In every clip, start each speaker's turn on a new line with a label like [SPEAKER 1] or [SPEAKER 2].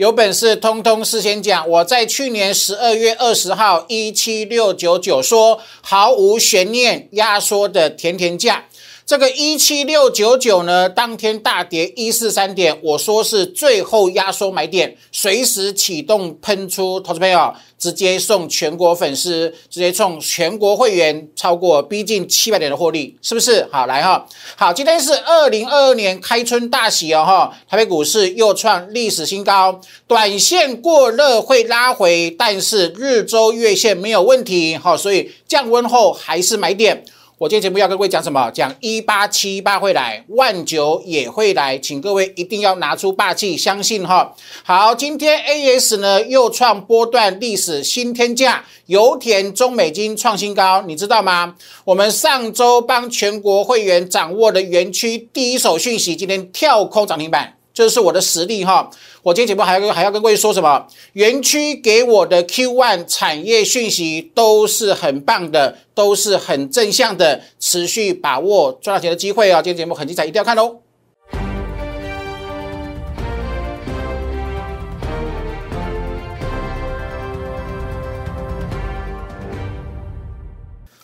[SPEAKER 1] 有本事通通事先讲。我在去年十二月二十号一七六九九说毫无悬念压缩的甜甜价。这个一七六九九呢，当天大跌一四三点，我说是最后压缩买点，随时启动喷出，投资朋友直接送全国粉丝，直接送全国会员超过逼近七百点的获利，是不是？好，来哈，好，今天是二零二二年开春大喜哦哈，台北股市又创历史新高，短线过热会拉回，但是日周月线没有问题，好，所以降温后还是买点。我今天节目要跟各位讲什么？讲一八七八会来，万九也会来，请各位一定要拿出霸气，相信哈。好，今天 A S 呢又创波段历史新天价，油田中美金创新高，你知道吗？我们上周帮全国会员掌握的园区第一手讯息，今天跳空涨停板。这是我的实力哈！我今天节目还要跟还要跟各位说什么？园区给我的 Q one 产业讯息都是很棒的，都是很正向的，持续把握赚到钱的机会啊！今天节目很精彩，一定要看哦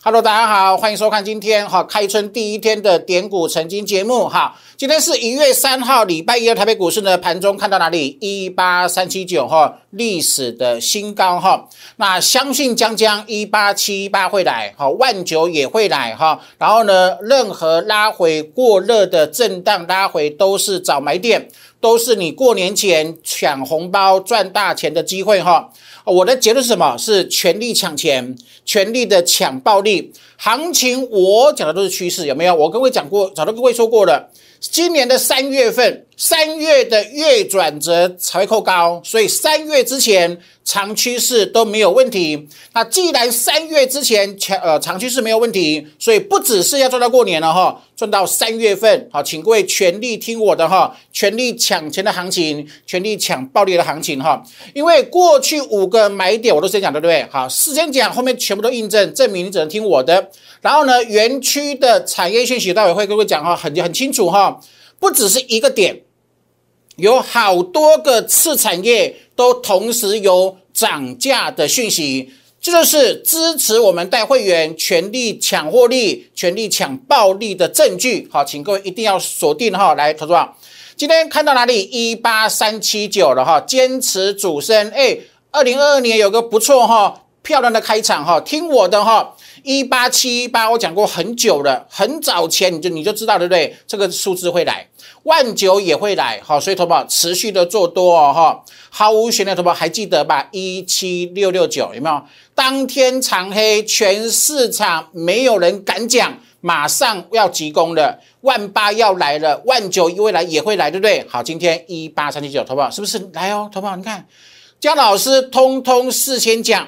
[SPEAKER 1] ！Hello，大家好，欢迎收看今天哈开春第一天的点股成金节目哈。今天是一月三号，礼拜一的台北股市呢，盘中看到哪里？一八三七九哈，历史的新高哈。那相信将将一八七八会来哈，万九也会来哈。然后呢，任何拉回过热的震荡拉回都是早买点，都是你过年前抢红包赚大钱的机会哈。我的结论是什么？是全力抢钱，全力的抢暴利。行情我讲的都是趋势，有没有？我跟各位讲过，早都跟各位说过了。今年的三月份，三月的月转折才会扣高，所以三月之前长趋势都没有问题。那既然三月之前长呃长趋势没有问题，所以不只是要赚到过年了哈，赚到三月份好，请各位全力听我的哈，全力抢钱的行情，全力抢暴利的行情哈。因为过去五个买点我都先讲对不对？好，事先讲，后面全部都印证，证明你只能听我的。然后呢，园区的产业讯息，待会会跟各位讲哈，很很清楚哈，不只是一个点，有好多个次产业都同时有涨价的讯息，这就是支持我们带会员全力抢获利、全力抢暴利的证据。好，请各位一定要锁定哈，来投资啊！今天看到哪里？一八三七九了哈，坚持主升，哎，二零二二年有个不错哈，漂亮的开场哈，听我的哈。一八七一八，我讲过很久了，很早前你就你就知道对不对？这个数字会来，万九也会来，好，所以投保持续的做多哦，哈，毫无悬念，投保还记得吧？一七六六九有没有？当天长黑，全市场没有人敢讲，马上要急攻了，万八要来了，万九未来也会来，对不对？好，今天一八三七九，投保是不是来哦？投保你看，姜老师通通事先讲。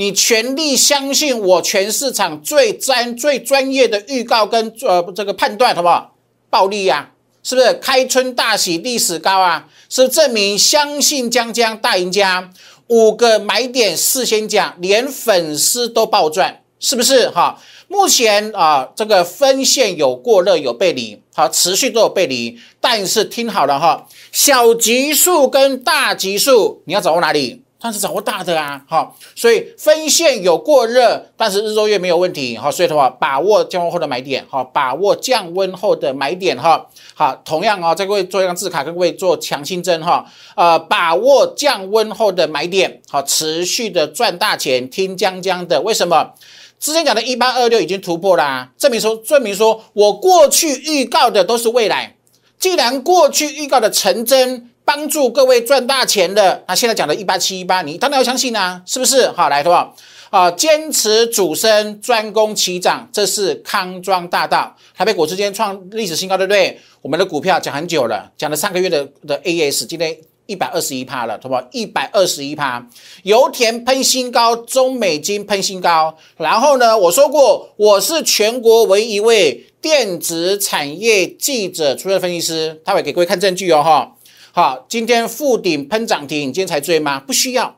[SPEAKER 1] 你全力相信我，全市场最专最专业的预告跟呃这个判断，好不好？暴利呀，是不是开春大喜历史高啊？是证明相信江江大赢家，五个买点事先讲，连粉丝都暴赚，是不是？哈，目前啊这个分线有过热有背离，好，持续都有背离，但是听好了哈，小级数跟大级数你要掌握哪里？它是掌握大的啊，好，所以分线有过热，但是日周月没有问题，好，所以的话把握降温后的买点，好，把握降温后的买点，哈，好，同样啊，再各位做一张字卡，各位做强心针，哈，呃，把握降温后的买点，好，持续的赚大钱，听江江的，为什么？之前讲的一八二六已经突破啦，证明说，证明说我过去预告的都是未来，既然过去预告的成真。帮助各位赚大钱的，那现在讲的一八七一八，你当然要相信啊，是不是？好，来，好不好？啊，坚持主升，专攻齐涨，这是康庄大道。台北股市今天创历史新高，对不对？我们的股票讲很久了，讲了三个月的的 AS，今天一百二十一趴了，好不好？一百二十一趴，油田喷新高，中美金喷新高。然后呢，我说过，我是全国唯一一位电子产业记者出身分析师，他会给各位看证据哦，哈。好，今天复顶喷涨停，今天才追吗？不需要，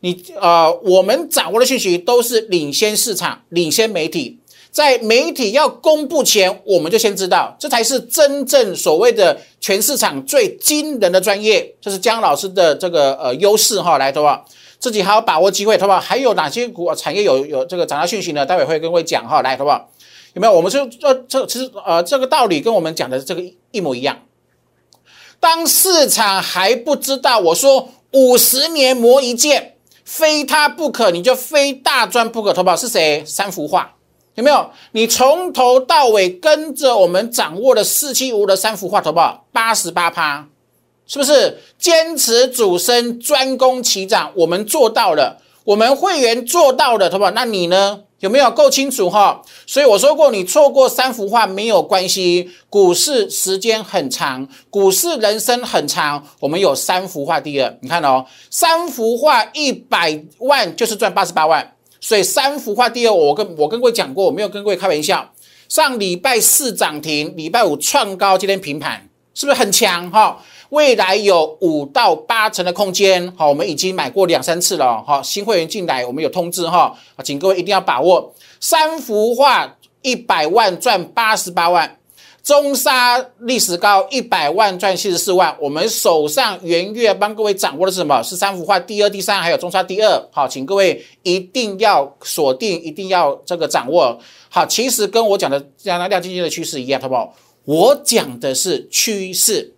[SPEAKER 1] 你呃，我们掌握的信息都是领先市场、领先媒体。在媒体要公布前，我们就先知道，这才是真正所谓的全市场最惊人的专业。这是姜老师的这个呃优势哈，来，对吧？自己还要把握机会，对吧？还有哪些股产业有有这个涨价讯息呢？待会会跟各位讲哈，来，好不好？有没有？我们就这这其实呃这个道理跟我们讲的这个一模一样。当市场还不知道，我说五十年磨一剑，非他不可，你就非大赚不可。投保是谁？三幅画有没有？你从头到尾跟着我们掌握的四七五的三幅画，投保八十八趴，是不是？坚持主升，专攻其涨，我们做到了，我们会员做到了，投保，那你呢？有没有够清楚哈？所以我说过，你错过三幅画没有关系。股市时间很长，股市人生很长。我们有三幅画，第二，你看哦，三幅画一百万就是赚八十八万。所以三幅画，第二，我跟我跟各位讲过，我没有跟各位开玩笑。上礼拜四涨停，礼拜五创高，今天平盘，是不是很强哈？未来有五到八成的空间，好，我们已经买过两三次了，哈，新会员进来，我们有通知哈，请各位一定要把握。三幅画一百万赚八十八万，中沙历史高一百万赚七十四万，我们手上元月帮各位掌握的是什么？是三幅画第二、第三，还有中沙第二，好，请各位一定要锁定，一定要这个掌握。好，其实跟我讲的这样的亮晶晶的趋势一样，好不好？我讲的是趋势。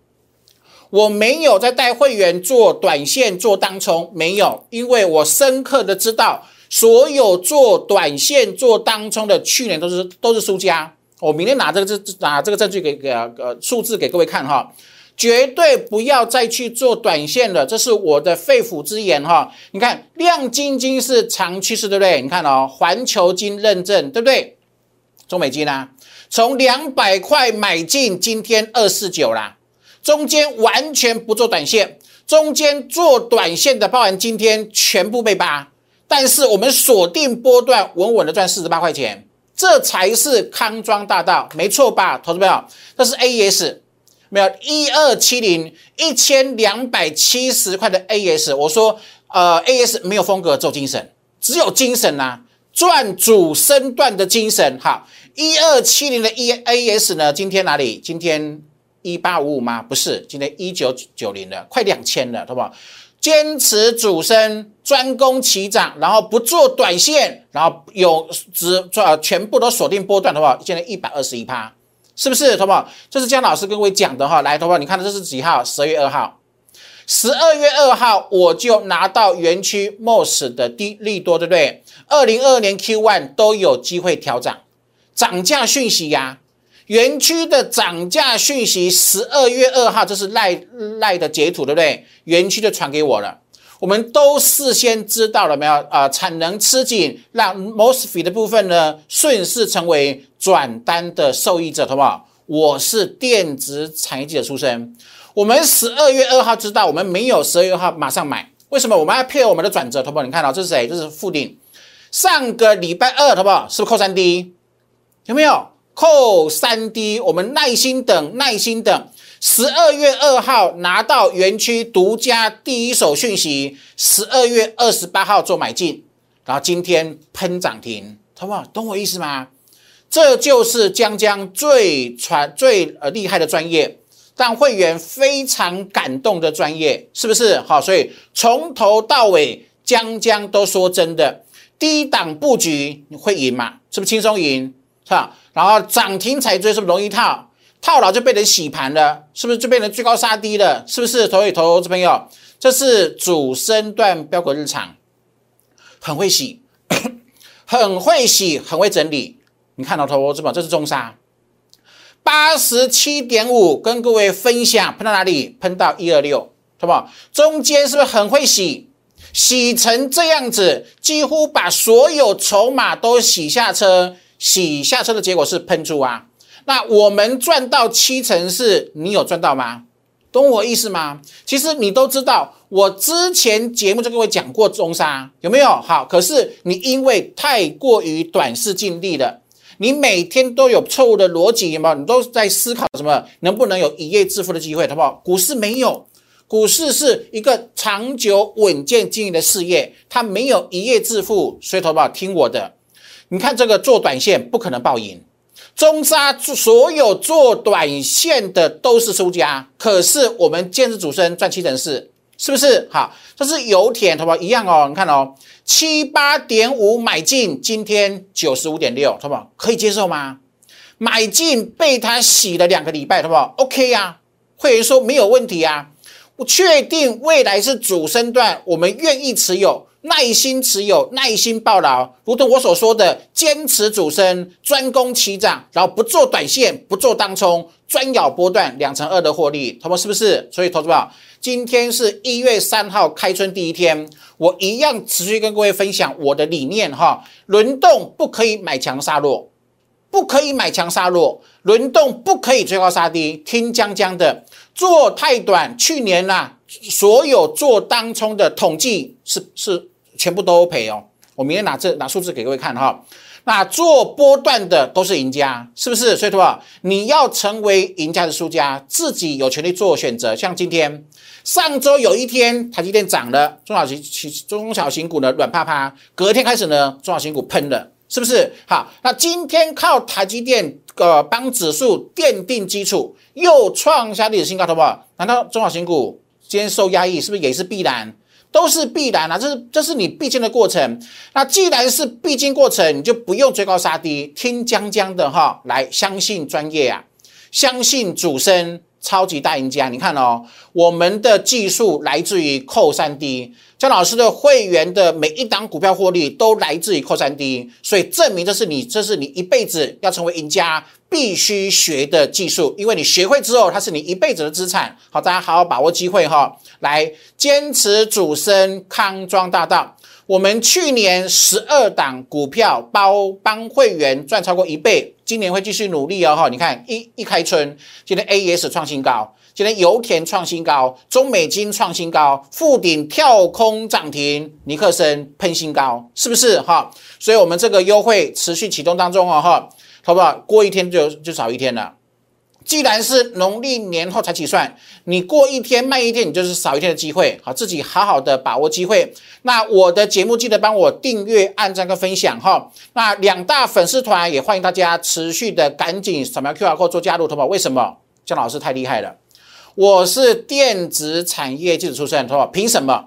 [SPEAKER 1] 我没有在带会员做短线做当冲，没有，因为我深刻的知道，所有做短线做当冲的去年都是都是输家。我明天拿这个证拿这个证据给给呃数字给各位看哈，绝对不要再去做短线了，这是我的肺腑之言哈。你看亮晶晶是长趋势，对不对？你看哦，环球金认证，对不对？中美金呢，从两百块买进，今天二四九啦。中间完全不做短线，中间做短线的，包含今天全部被扒，但是我们锁定波段，稳稳的赚四十八块钱，这才是康庄大道，没错吧？投资朋友，这是 A S，没有一二七零一千两百七十块的 A S，我说呃 A S 没有风格，有精神，只有精神呐，赚主升段的精神。好，一二七零的 E A S 呢？今天哪里？今天。一八五五吗？不是，今天一九九零了，快两千了，好不好？坚持主升，专攻齐涨，然后不做短线，然后有只做全部都锁定波段，好不好？现在一百二十一趴，是不是，好不好？这是姜老师跟各位讲的哈，来，好不？你看这是几号？十二月二号，十二月二号我就拿到园区 MOS 的低利多，对不对？二零二二年 Q one 都有机会调涨，涨价讯息呀。园区的涨价讯息，十二月二号，这是赖赖的截图，对不对？园区就传给我了，我们都事先知道了没有？啊，产能吃紧，让 mosfet 的部分呢，顺势成为转单的受益者，好不好？我是电子产业记者出身，我们十二月二号知道，我们没有十二月二号马上买，为什么？我们要配合我们的转折，好不好？你看到这是谁？这是富鼎，上个礼拜二，好不好？是不是扣三 D？有没有？扣三 D，我们耐心等，耐心等。十二月二号拿到园区独家第一手讯息，十二月二十八号做买进，然后今天喷涨停，好不好？懂我意思吗？这就是江江最传最呃厉害的专业，让会员非常感动的专业，是不是？好，所以从头到尾江江都说真的，低档布局你会赢吗？是不是轻松赢？是吧？然后涨停才追，是不是容易套？套牢就被人洗盘了，是不是就变成追高杀低了？是不是？投以投资朋友，这是主升段标股日常，很会洗，很会洗，很会整理。你看到投资吗？这是中沙八十七点五，跟各位分享，喷到哪里？喷到一二六，好不好？中间是不是很会洗？洗成这样子，几乎把所有筹码都洗下车。洗下车的结果是喷出啊，那我们赚到七成是你有赚到吗？懂我意思吗？其实你都知道，我之前节目就跟我讲过中沙有没有好？可是你因为太过于短视尽力了，你每天都有错误的逻辑，有没有？你都在思考什么？能不能有一夜致富的机会？好不好？股市没有，股市是一个长久稳健经营的事业，它没有一夜致富，所以好不好？听我的。你看这个做短线不可能爆赢，中沙所有做短线的都是输家，可是我们坚持主升赚七成四，是不是？好，这是油田，好不好？一样哦，你看哦，七八点五买进，今天九十五点六，好不好？可以接受吗？买进被他洗了两个礼拜，好不好？OK 呀，会员说没有问题啊，我确定未来是主升段，我们愿意持有，耐心持有，耐心抱牢，如同我所说的，坚持主升，专攻起涨，然后不做短线，不做当冲，专咬波段，两成二的获利，他们是不是？所以投资宝，今天是一月三号开春第一天，我一样持续跟各位分享我的理念哈，轮动不可以买强杀弱。不可以买强杀弱，轮动不可以追高杀低，听江江的做太短。去年呐，所有做当冲的统计是是全部都赔哦。我明天拿这拿数字给各位看哈。那做波段的都是赢家，是不是？所以说你要成为赢家的输家，自己有权利做选择。像今天上周有一天台积电涨了，中小型中小型股呢软趴趴，隔天开始呢中小型股喷了。是不是好？那今天靠台积电呃帮指数奠定基础，又创下历史新高，好不好？难道中小型股今天受压抑，是不是也是必然？都是必然啊！这是这是你必经的过程。那既然是必经过程，你就不用追高杀低，听江江的哈，来相信专业啊，相信主升。超级大赢家，你看哦，我们的技术来自于扣三 D，江老师的会员的每一档股票获利都来自于扣三 D，所以证明这是你，这是你一辈子要成为赢家必须学的技术，因为你学会之后，它是你一辈子的资产。好，大家好好把握机会哈，来坚持主升康庄大道。我们去年十二档股票包帮会员赚超过一倍，今年会继续努力哦哈！你看一一开春，今天 A S 创新高，今天油田创新高，中美金创新高，富鼎跳空涨停，尼克森喷新高，是不是哈？所以我们这个优惠持续启动当中哦哈，好不好？过一天就就少一天了。既然是农历年后才起算，你过一天慢一天，你就是少一天的机会。好，自己好好的把握机会。那我的节目记得帮我订阅、按赞跟分享哈。那两大粉丝团也欢迎大家持续的赶紧扫描 QR code 做加入，好不？为什么？姜老师太厉害了，我是电子产业记者出身，好不？凭什么？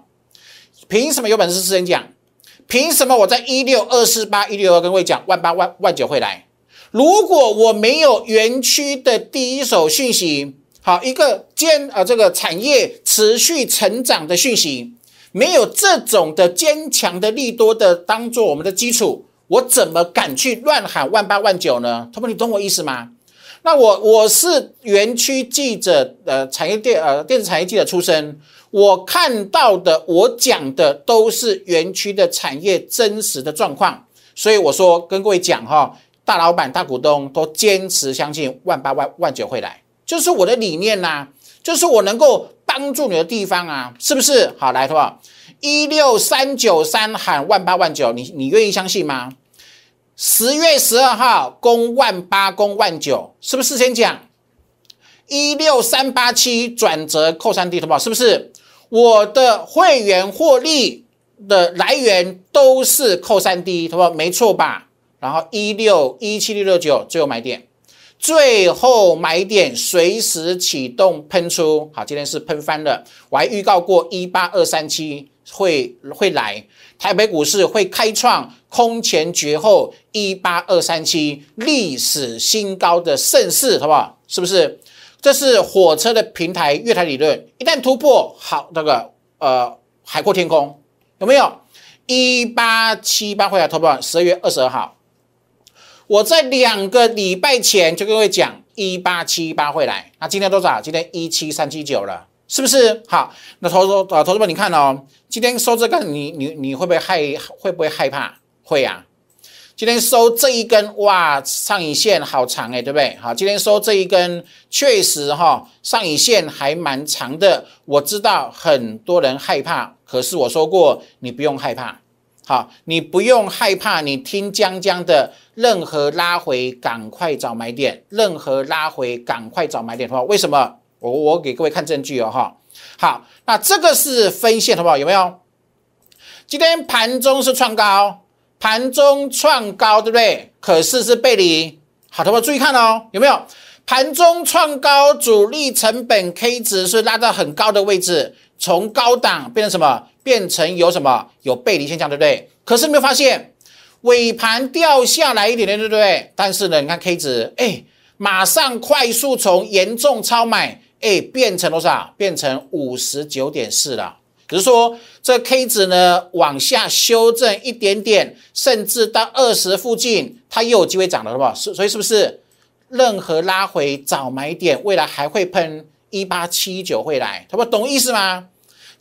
[SPEAKER 1] 凭什么有本事私人讲？凭什么我在一六二四八一六二跟各位讲万八万万九会来？如果我没有园区的第一手讯息，好一个坚啊这个产业持续成长的讯息，没有这种的坚强的利多的当做我们的基础，我怎么敢去乱喊万八万九呢？他们你懂我意思吗？那我我是园区记者，呃，产业电呃电子产业记者出身，我看到的我讲的都是园区的产业真实的状况，所以我说跟各位讲哈。大老板、大股东都坚持相信万八万万九会来，就是我的理念呐，就是我能够帮助你的地方啊，是不是？好，来，好不好？一六三九三喊万八万九，你你愿意相信吗？十月十二号攻万八攻万九，是不是？先讲一六三八七转折扣三 D，好不好？是不是？我的会员获利的来源都是扣三 D，好不好？没错吧？然后一六一七六六九最后买点，最后买点随时启动喷出，好，今天是喷翻了。我还预告过一八二三七会会来，台北股市会开创空前绝后一八二三七历史新高的盛世，好不好？是不是？这是火车的平台月台理论，一旦突破，好，那个呃海阔天空，有没有？一八七八会来突破，十二月二十二号。我在两个礼拜前就跟各位讲，一八七八会来，那今天多少？今天一七三七九了，是不是？好，那投资啊，投资们，你看哦，今天收这根，你你你会不会害会不会害怕？会啊，今天收这一根，哇，上影线好长哎，对不对？好，今天收这一根，确实哈，上影线还蛮长的。我知道很多人害怕，可是我说过，你不用害怕。好，你不用害怕，你听江江的，任何拉回赶快找买点，任何拉回赶快找买点的话，为什么？我我给各位看证据哦，哈。好，那这个是分线，好不好？有没有？今天盘中是创高，盘中创高，对不对？可是是背离。好，同学注意看哦，有没有？盘中创高，主力成本 K 值是拉到很高的位置，从高档变成什么？变成有什么？有背离现象，对不对？可是没有发现尾盘掉下来一点点，对不对？但是呢，你看 K 值，哎，马上快速从严重超买，哎，变成多少？变成五十九点四了。只是说这 K 值呢往下修正一点点，甚至到二十附近，它又有机会涨了，好不好？所以是不是？任何拉回早买点，未来还会喷一八七九会来，他们懂意思吗？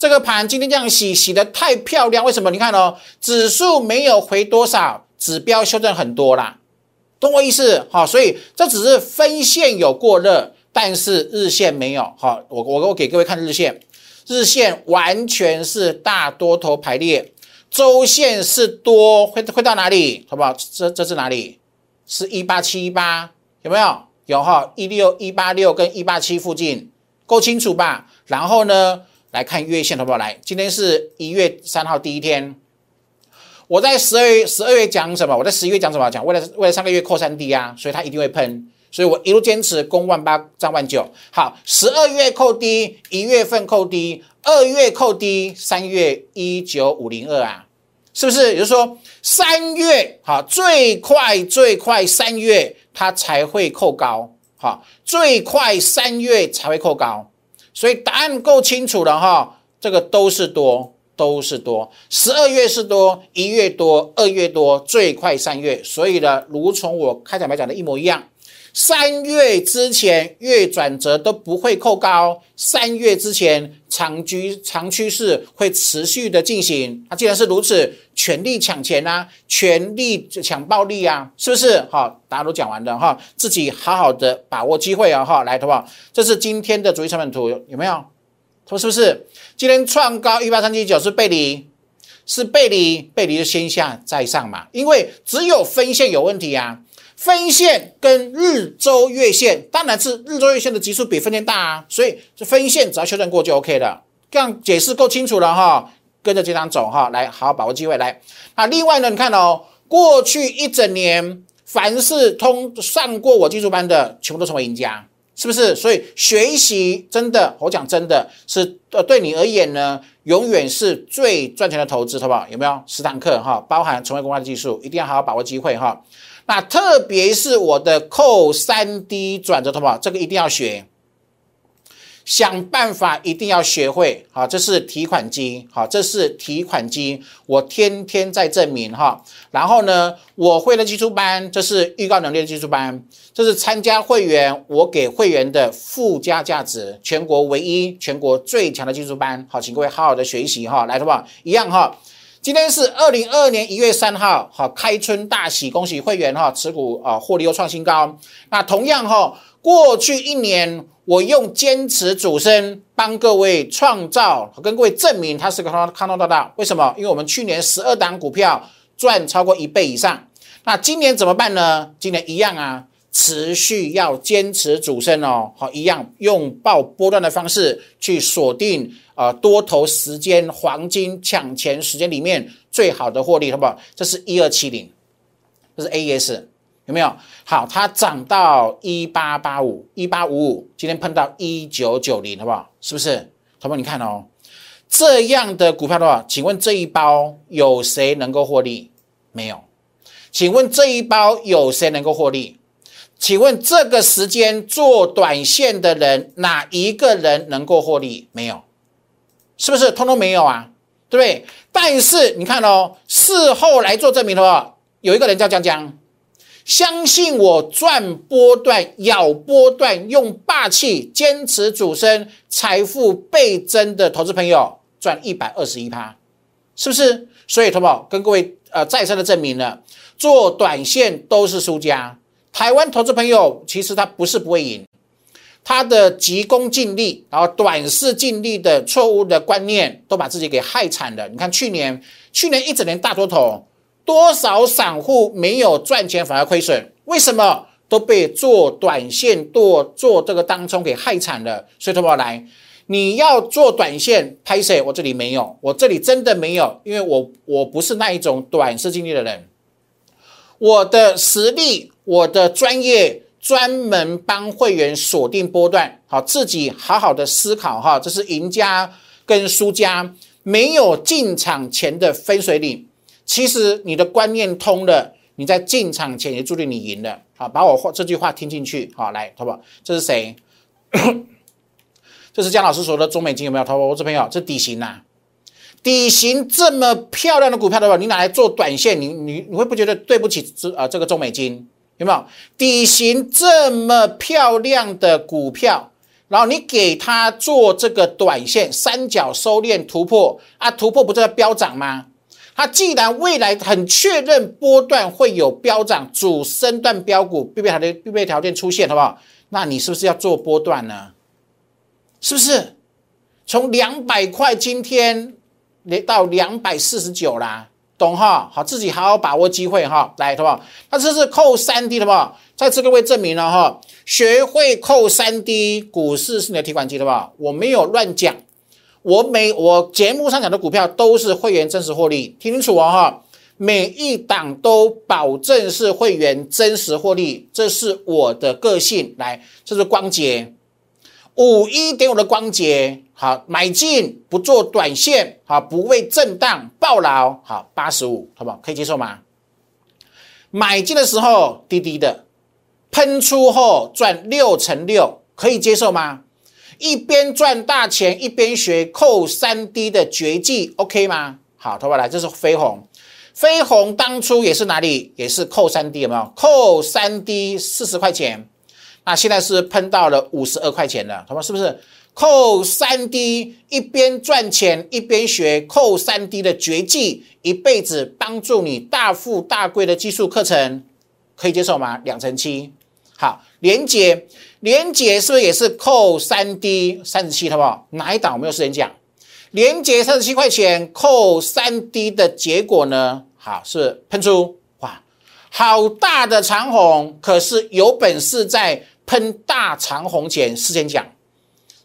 [SPEAKER 1] 这个盘今天这样洗，洗的太漂亮，为什么？你看哦，指数没有回多少，指标修正很多啦，懂我意思？好，所以这只是分线有过热，但是日线没有。好，我我我给各位看日线，日线完全是大多头排列，周线是多，会会到哪里？好不好？这这是哪里？是一八七一八。有没有？有哈，一六一八六跟一八七附近够清楚吧？然后呢，来看月线好不好？来，今天是一月三号第一天，我在十二月十二月讲什么？我在十一月讲什么？讲为了为了上个月扣三 D 啊，所以它一定会喷，所以我一路坚持攻万八涨万九。好，十二月扣低，一月份扣低，二月扣低，三月一九五零二啊。是不是？也就是说，三月好最快最快三月它才会扣高，好最快三月才会扣高，所以答案够清楚了哈。这个都是多，都是多。十二月是多，一月多，二月多，最快三月。所以呢，如从我开场白讲的一模一样。三月之前月转折都不会扣高，三月之前长居长趋势会持续的进行。那既然是如此，全力抢钱啊，全力抢暴利啊，是不是？好，大家都讲完了哈，自己好好的把握机会啊哈，来，好不好？这是今天的主力成本图，有没有？说是不是？今天创高一八三七九是背离，是背离，背离就先下再上嘛，因为只有分线有问题啊。分线跟日周月线，当然是日周月线的级数比分线大啊，所以这分线只要修正过就 OK 了。这样解释够清楚了哈，跟着这张走哈，来好好把握机会来。那另外呢，你看哦，过去一整年凡是通上过我技术班的，全部都成为赢家，是不是？所以学习真的，我讲真的是呃，对你而言呢，永远是最赚钱的投资，好不好？有没有十堂课哈？包含成为公开的技术，一定要好好把握机会哈。那特别是我的扣三 D 转折头发，这个一定要学，想办法一定要学会。好，这是提款机，好，这是提款机，我天天在证明哈。然后呢，我会的基础班，这是预告能力的基础班，这是参加会员我给会员的附加价值，全国唯一、全国最强的基础班。好，请各位好好的学习哈，来，好不好？一样哈。今天是二零二二年一月三号，好，开春大喜，恭喜会员哈，持股啊获利又创新高。那同样哈，过去一年我用坚持主升帮各位创造，跟各位证明它是个康康通大道。为什么？因为我们去年十二档股票赚超过一倍以上。那今年怎么办呢？今年一样啊。持续要坚持主升哦，好，一样用爆波段的方式去锁定啊多头时间黄金抢钱时间里面最好的获利，好不好？这是一二七零，这是 AES 有没有？好，它涨到一八八五、一八五五，今天碰到一九九零，好不好？是不是？同学你看哦，这样的股票的话，请问这一包有谁能够获利？没有。请问这一包有谁能够获利？请问这个时间做短线的人，哪一个人能够获利？没有，是不是通通没有啊？对不对？但是你看哦，事后来做证明的话，有一个人叫江江，相信我赚波段、咬波段，用霸气坚持主升，财富倍增的投资朋友赚一百二十一趴，是不是？所以，同宝跟各位呃再三的证明了，做短线都是输家。台湾投资朋友其实他不是不会赢，他的急功近利，然后短视近利的错误的观念，都把自己给害惨了。你看去年，去年一整年大多头，多少散户没有赚钱反而亏损？为什么都被做短线做做这个当中给害惨了？所以，投保来，你要做短线拍摄，我这里没有，我这里真的没有，因为我我不是那一种短视近利的人。我的实力，我的专业，专门帮会员锁定波段，好，自己好好的思考哈，这是赢家跟输家没有进场前的分水岭。其实你的观念通了，你在进场前也注定你赢了。好，把我话这句话听进去。好，来，淘宝？这是谁？这是姜老师说的中美金有没有？投我这朋友，这底薪呐，底型这么漂亮的股票的话，你拿来做短线，你你你会不觉得对不起这啊这个中美金有没有？底型这么漂亮的股票，然后你给它做这个短线三角收敛突破啊，突破不是在飙涨吗？它既然未来很确认波段会有飙涨，主升段标股必备条件必备条件出现，好不好？那你是不是要做波段呢？是不是从两百块今天连到两百四十九啦？懂哈？好，自己好好把握机会哈。来，好不好？那这是扣三 D 的吧？再次各位证明了哈，学会扣三 D，股市是你的提款机的吧？我没有乱讲，我每我节目上讲的股票都是会员真实获利，听清楚哦哈。每一档都保证是会员真实获利，这是我的个性。来，这是光洁。五一点五的光节，好买进，不做短线，好不为震荡暴牢，好八十五，好不好？可以接受吗？买进的时候低低的，喷出后赚六成六，可以接受吗？一边赚大钱，一边学扣三 D 的绝技，OK 吗？好，头发来，这是飞鸿，飞鸿当初也是哪里？也是扣三 D，有没有？扣三 D 四十块钱。那现在是喷到了五十二块钱了，头发是不是扣三 D 一边赚钱一边学扣三 D 的绝技，一辈子帮助你大富大贵的技术课程，可以接受吗？两成七，好，连接连接是不是也是扣三 D 三十七，好不好？哪一档我没有时间讲？连接三十七块钱扣三 D 的结果呢？好，是喷出哇，好大的长虹，可是有本事在。喷大长虹前事先讲，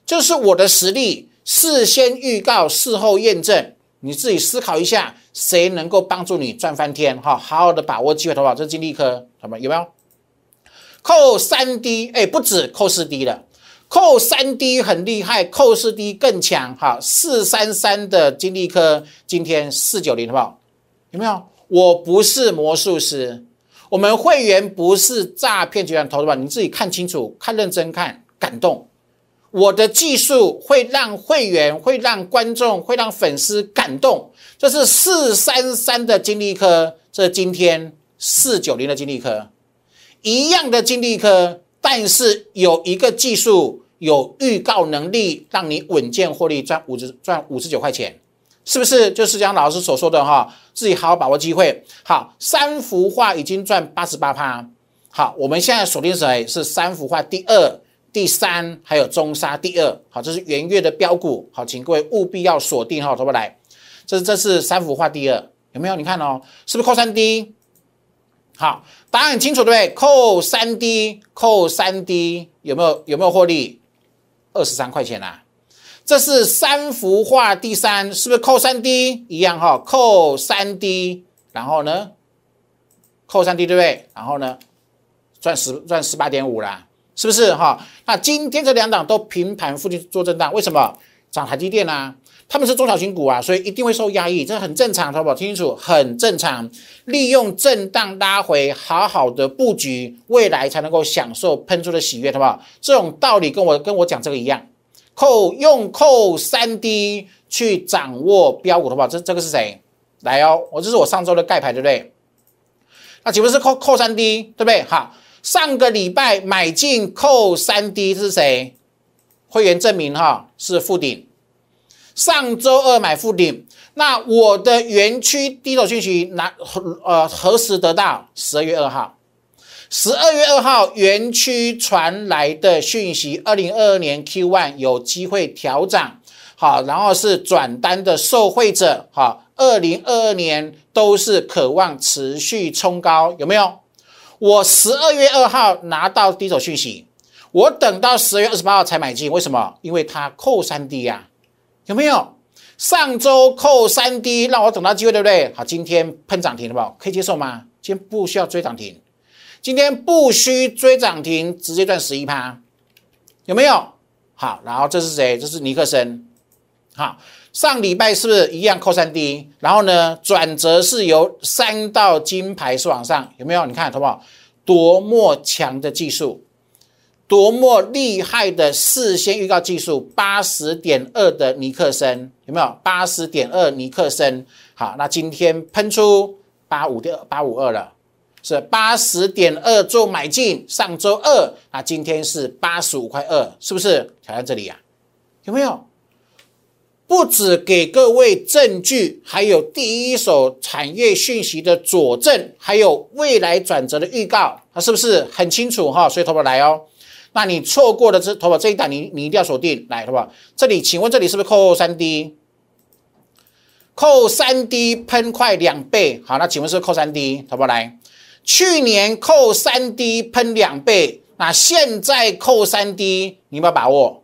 [SPEAKER 1] 就是我的实力，事先预告，事后验证，你自己思考一下，谁能够帮助你赚翻天？哈，好好的把握机会，好不好？这是金利科，好吗？有没有？扣三 D，哎，不止扣四 D 了，扣三 D 很厉害，扣四 D 更强，哈，四三三的金利科今天四九零，好不好？有没有？我不是魔术师。我们会员不是诈骗集团投的吧？你自己看清楚，看认真看，感动。我的技术会让会员、会让观众、会让粉丝感动。这是四三三的金利科，这今天四九零的金利科，一样的金利科，但是有一个技术有预告能力，让你稳健获利，赚五十赚五十九块钱。是不是就是像老师所说的哈？自己好好把握机会。好，三幅画已经赚八十八趴。好，我们现在锁定谁？是三幅画第二、第三，还有中沙第二。好，这是元月的标股。好，请各位务必要锁定哈，怎么来？这是这是三幅画第二，有没有？你看哦，是不是扣三 D？好，答案很清楚对不对？扣三 D，扣三 D，有没有有没有获利？二十三块钱啊！这是三幅画第三，是不是扣三 D 一样哈？扣三 D，然后呢，扣三 D 对不对？然后呢，赚十赚十八点五啦，是不是哈？那今天这两档都平盘附近做震荡，为什么？涨台积电啊，他们是中小型股啊，所以一定会受压抑，这很正常，好不好？听清楚，很正常。利用震荡拉回，好好的布局，未来才能够享受喷出的喜悦，好不好？这种道理跟我跟我讲这个一样。扣用扣三 D 去掌握标股的话，这这个是谁？来哦，我这是我上周的盖牌，对不对？那岂不是扣扣三 D，对不对？好，上个礼拜买进扣三 D 是谁？会员证明哈是富鼎。上周二买富鼎，那我的园区低手讯息拿呃何时得到？十二月二号。十二月二号，园区传来的讯息，二零二二年 Q one 有机会调涨，好，然后是转单的受惠者，好，二零二二年都是渴望持续冲高，有没有？我十二月二号拿到第一手讯息，我等到十月二十八号才买进，为什么？因为它扣三 D 呀，有没有？上周扣三 D，让我等到机会，对不对？好，今天喷涨停了不？可以接受吗？今天不需要追涨停，今天不需追涨停，直接赚十一趴，有没有？好，然后这是谁？这是尼克森。好，上礼拜是不是一样扣三 D？然后呢，转折是由三道金牌是往上，有没有？你看，好不好？多么强的技术，多么厉害的事先预告技术，八十点二的尼克森，有没有？八十点二尼克森。好，那今天喷出八五点八五二了。是八十点二做买进，上周二，那今天是八十五块二，是不是挑战这里呀？有没有？不止给各位证据，还有第一手产业讯息的佐证，还有未来转折的预告，它是不是很清楚哈？所以投保来哦，那你错过的这投保这一档，你你一定要锁定来，好不好？这里，请问这里是不是扣三 D？扣三 D 喷快两倍，好，那请问是扣三 D 投保来？去年扣三 D 喷两倍，那现在扣三 D，你有没有把握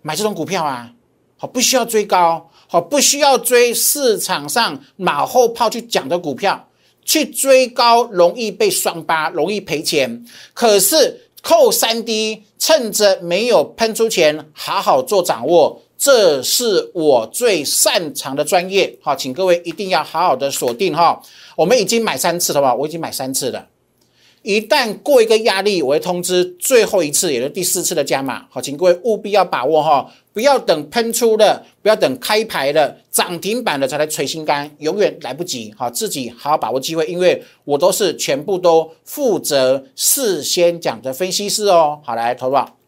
[SPEAKER 1] 买这种股票啊？好，不需要追高，好，不需要追市场上马后炮去讲的股票，去追高容易被双八，容易赔钱。可是扣三 D，趁着没有喷出钱，好好做掌握。这是我最擅长的专业，好，请各位一定要好好的锁定哈。我们已经买三次了吧？我已经买三次了。一旦过一个压力，我会通知最后一次，也是第四次的加码。好，请各位务必要把握哈，不要等喷出了，不要等开牌了，涨停板了才来锤心肝，永远来不及。好，自己好好把握机会，因为我都是全部都负责事先讲的分析师哦。好，来投保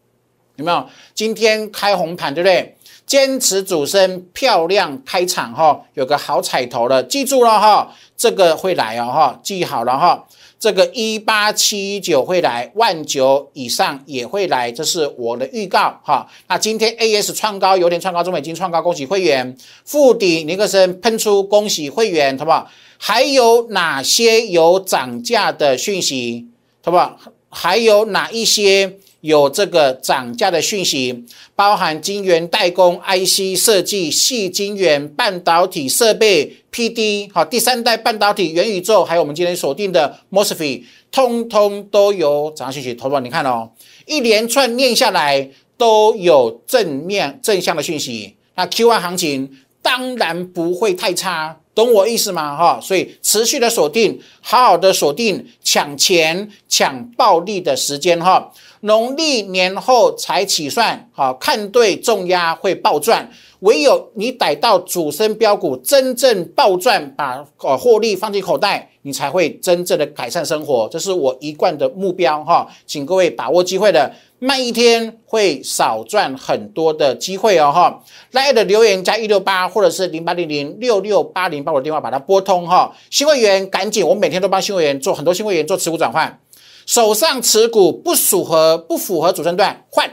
[SPEAKER 1] 有没有？今天开红盘，对不对？坚持主升，漂亮开场哈，有个好彩头了，记住了哈，这个会来哦哈，记好了哈，这个一八七九会来，万九以上也会来，这是我的预告哈。那今天 A S 创高，有点创高，中美金创高，恭喜会员，富底尼克森喷出，恭喜会员，好不好？还有哪些有涨价的讯息，好不好？还有哪一些？有这个涨价的讯息，包含晶圆代工、IC 设计、细晶圆、半导体设备、PD，好，第三代半导体、元宇宙，还有我们今天锁定的 Mosfet，通通都有涨价讯息。投保，你看哦，一连串念下来都有正面正向的讯息，那 Q1 行情当然不会太差。懂我意思吗？哈，所以持续的锁定，好好的锁定抢钱、抢暴利的时间哈。农历年后才起算，好看对重压会暴赚。唯有你逮到主升标股，真正暴赚，把呃获利放进口袋，你才会真正的改善生活。这是我一贯的目标哈，请各位把握机会的。慢一天会少赚很多的机会哦哈，来的留言加一六八或者是零八零零六六八零，把我的电话把它拨通哈。新会员赶紧，我每天都帮新会员做很多新会员做持股转换，手上持股不符合不符合主升段换，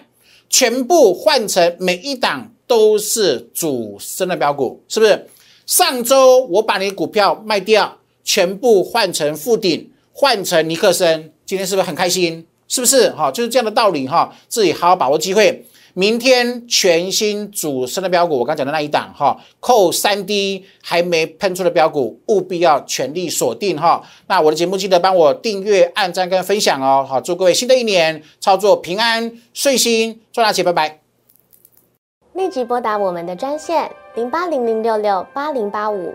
[SPEAKER 1] 全部换成每一档都是主升的标股，是不是？上周我把你股票卖掉，全部换成富鼎，换成尼克森，今天是不是很开心？是不是哈？就是这样的道理哈，自己好好把握机会。明天全新主升的标股，我刚讲的那一档哈，扣三 D 还没喷出的标股，务必要全力锁定哈。那我的节目记得帮我订阅、按赞跟分享哦。好，祝各位新的一年操作平安顺心，赚大钱，拜拜。
[SPEAKER 2] 立即拨打我们的专线零八零零六六八零八五。